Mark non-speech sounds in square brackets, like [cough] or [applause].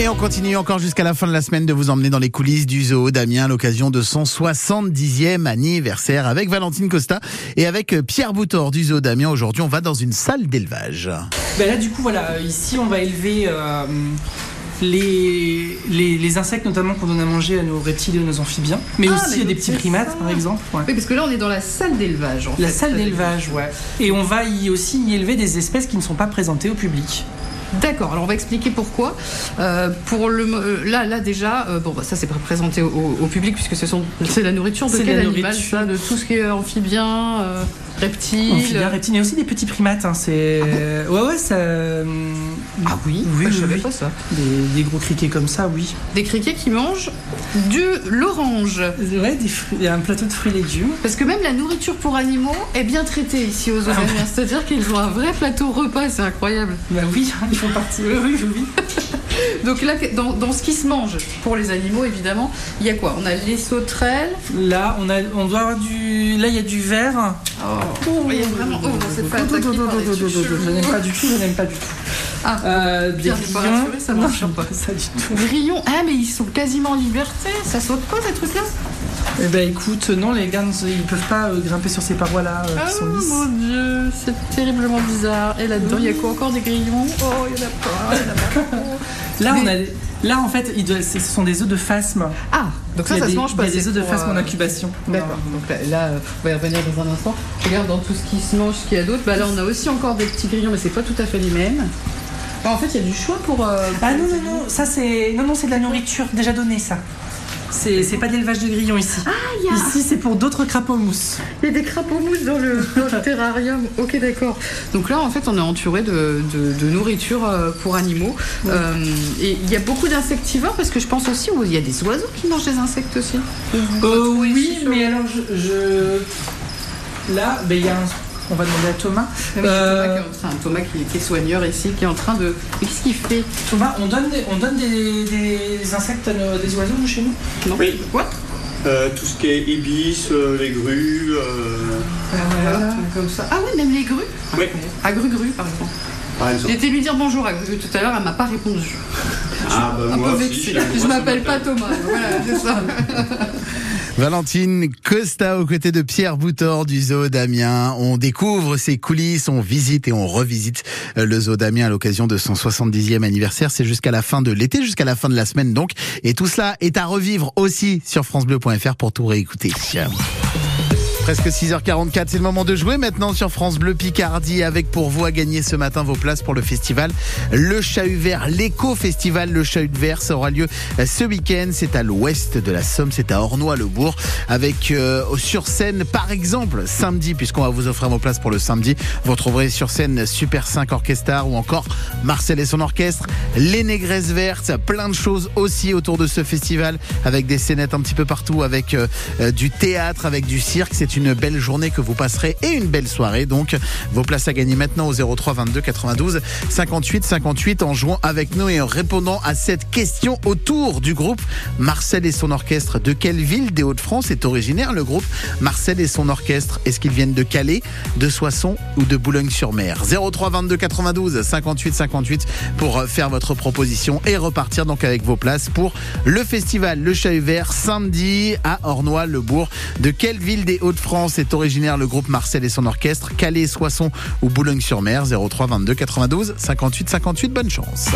Et on continue encore jusqu'à la fin de la semaine de vous emmener dans les coulisses du zoo d'Amiens à l'occasion de son 70e anniversaire avec Valentine Costa et avec euh, Pierre Boutor du zoo d'Amiens. Aujourd'hui, on va dans une salle d'élevage. Ben là, du coup, voilà, euh, ici, on va élever euh, les, les, les insectes, notamment qu'on donne à manger à nos reptiles et à nos amphibiens, mais Ah, aussi à des petits primates, ça. par exemple. ouais. Oui, parce que là, on est dans la salle d'élevage. en La fait. salle d'élevage, ouais. Et on va y aussi y élever des espèces qui ne sont pas présentées au public. D'accord, alors on va expliquer pourquoi. Euh, pour le, euh, là, là déjà, euh, bon, bah, ça c'est pas présenté au, public puisque ce c'est la nourriture de quel animal ça De tout ce qui est amphibien, euh, reptile. Reptiles, et aussi des petits primates. hein, c'est... Ouais, ouais, ça. Ah oui, Oui, bah, je savais oui. pas ça. Des, des gros criquets comme ça, oui. Des criquets qui mangent de l'orange. Ouais, des fruits, un plateau de fruits et légumes. Parce que même la nourriture pour animaux est bien traitée ici aux Ah d'Amiens. C'est-à-dire qu'ils ont un vrai plateau repas, c'est incroyable. Bah oui, ils font partie. Oui, oui, oui. [laughs] Donc là, dans, dans ce qui se mange pour les animaux, évidemment, il y a quoi? On a les sauterelles. Là, on, a, on doit avoir du. Là, il y a du verre. Oh, il y a vraiment. Oh, on s'est pas attaqué par des trucs Je n'aime pas du tout, je n'aime pas du tout. Ah, Euh, des pas grillons. ça Non, marche pas. [laughs] pas ça du tout. Grillons, ah mais ils sont quasiment en liberté, ça saute pas ces trucs-là? Eh ben écoute, non, les gars, ils peuvent pas euh, grimper sur ces parois-là euh, qui sont lisses. mon dieu, c'est terriblement bizarre. Et là-dedans, il y a quoi encore des grillons? Oh, il y en a pas, il y en a pas. Là, on Mais- a, là, en fait, ce sont des œufs de phasme. Ah, donc ça, ça des, se mange pas. Il y a des œufs de phasme en euh, incubation. D'accord, donc là, là, euh, on va y revenir dans un instant. Je regarde dans tout ce qui se mange, ce qu'il y a d'autre. Bah là, on a aussi encore des petits grillons, mais c'est pas tout à fait les mêmes. Ah, en fait, il y a du choix pour. euh, Ah non, non, non, ça c'est. Non, non, c'est de la nourriture déjà donnée, ça. C'est pas d'élevage de grillons ici. Ah, il y a- Ici, c'est pour d'autres crapauds mousses. Il y a des crapauds mousses dans le, dans le terrarium. Ok, d'accord. Donc là, en fait, on est entouré de, de- de nourriture euh, pour animaux. Euh, et il y a beaucoup d'insectivores parce que je pense aussi qu'il y a des oiseaux qui mangent des insectes aussi. Euh, oui, mais alors je. je- Là, ben, il y a un. On va demander à Thomas. Ah oui, Euh, Thomas, qui est en train, Thomas qui, qui est soigneur ici, qui est en train de. Mais qu'est-ce qu'il fait Thomas, on donne des, on donne des, des insectes à nos- des oiseaux chez nous? Non Oui. Quoi? Euh, tout ce qui est ibis, euh, les grues. euh, Voilà, comme ça. Ah oui, même les grues? Oui, À Gru-Gru, par exemple. par J'ai exemple. été lui dire bonjour à Gru tout à l'heure, elle m'a pas répondu. Ah, bah, Un moi peu aussi, vexée. la Je m'appelle pas. Thomas. Voilà, c'est ça. [laughs] Valentine Costa aux côtés de Pierre Boutor du zoo d'Amiens. On découvre ses coulisses, on visite et on revisite euh, le zoo d'Amiens à l'occasion de son 70e anniversaire. C'est jusqu'à la fin de l'été, jusqu'à la fin de la semaine donc. Et tout cela est à revivre aussi sur francebleu.fr pour tout réécouter. Presque 6h44, c'est le moment de jouer maintenant sur France Bleu Picardie avec pour vous à gagner ce matin vos places pour le festival Le Chahut Vert, l'éco-festival Le Chahut Vert. Ça aura lieu euh, ce week-end. C'est à l'ouest de la Somme, c'est à Ornois-le-Bourg avec euh, sur scène par exemple samedi puisqu'on va vous offrir vos places pour le samedi. Vous retrouverez sur scène Super 5 Orchestra ou encore Marcel et son orchestre, les Négresses Vertes, plein de choses aussi autour de ce festival avec des scénettes un petit peu partout, avec euh, euh, du théâtre, avec du cirque. C'est une belle journée que vous passerez et une belle soirée. Donc, vos places à gagner maintenant au 03 22 92 58 58 en jouant avec nous et en répondant à cette question autour du groupe Marcel et son orchestre. De quelle ville des Hauts-de-France est originaire le groupe Marcel et son orchestre? Est-ce qu'ils viennent de Calais, de Soissons ou de Boulogne-sur-Mer? 03 22 92 58 58 pour euh, faire votre proposition et repartir donc avec vos places pour le festival Le Chahut Vert samedi à Ornois-le-Bourg. De quelle ville des Hauts-de-France est originaire le groupe Marcel et son orchestre Calais, Soissons ou Boulogne-sur-Mer 03 22 92 58 58. Bonne chance.